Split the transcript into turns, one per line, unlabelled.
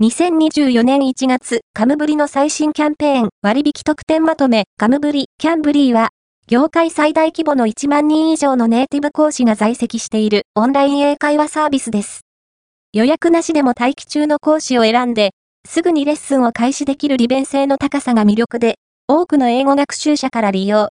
2024年1月、カムブリの最新キャンペーン、割引特典まとめ、カムブリ、キャンブリーは、業界最大規模の1万人以上のネイティブ講師が在籍しているオンライン英会話サービスです。予約なしでも待機中の講師を選んで、すぐにレッスンを開始できる利便性の高さが魅力で、多くの英語学習者から利用、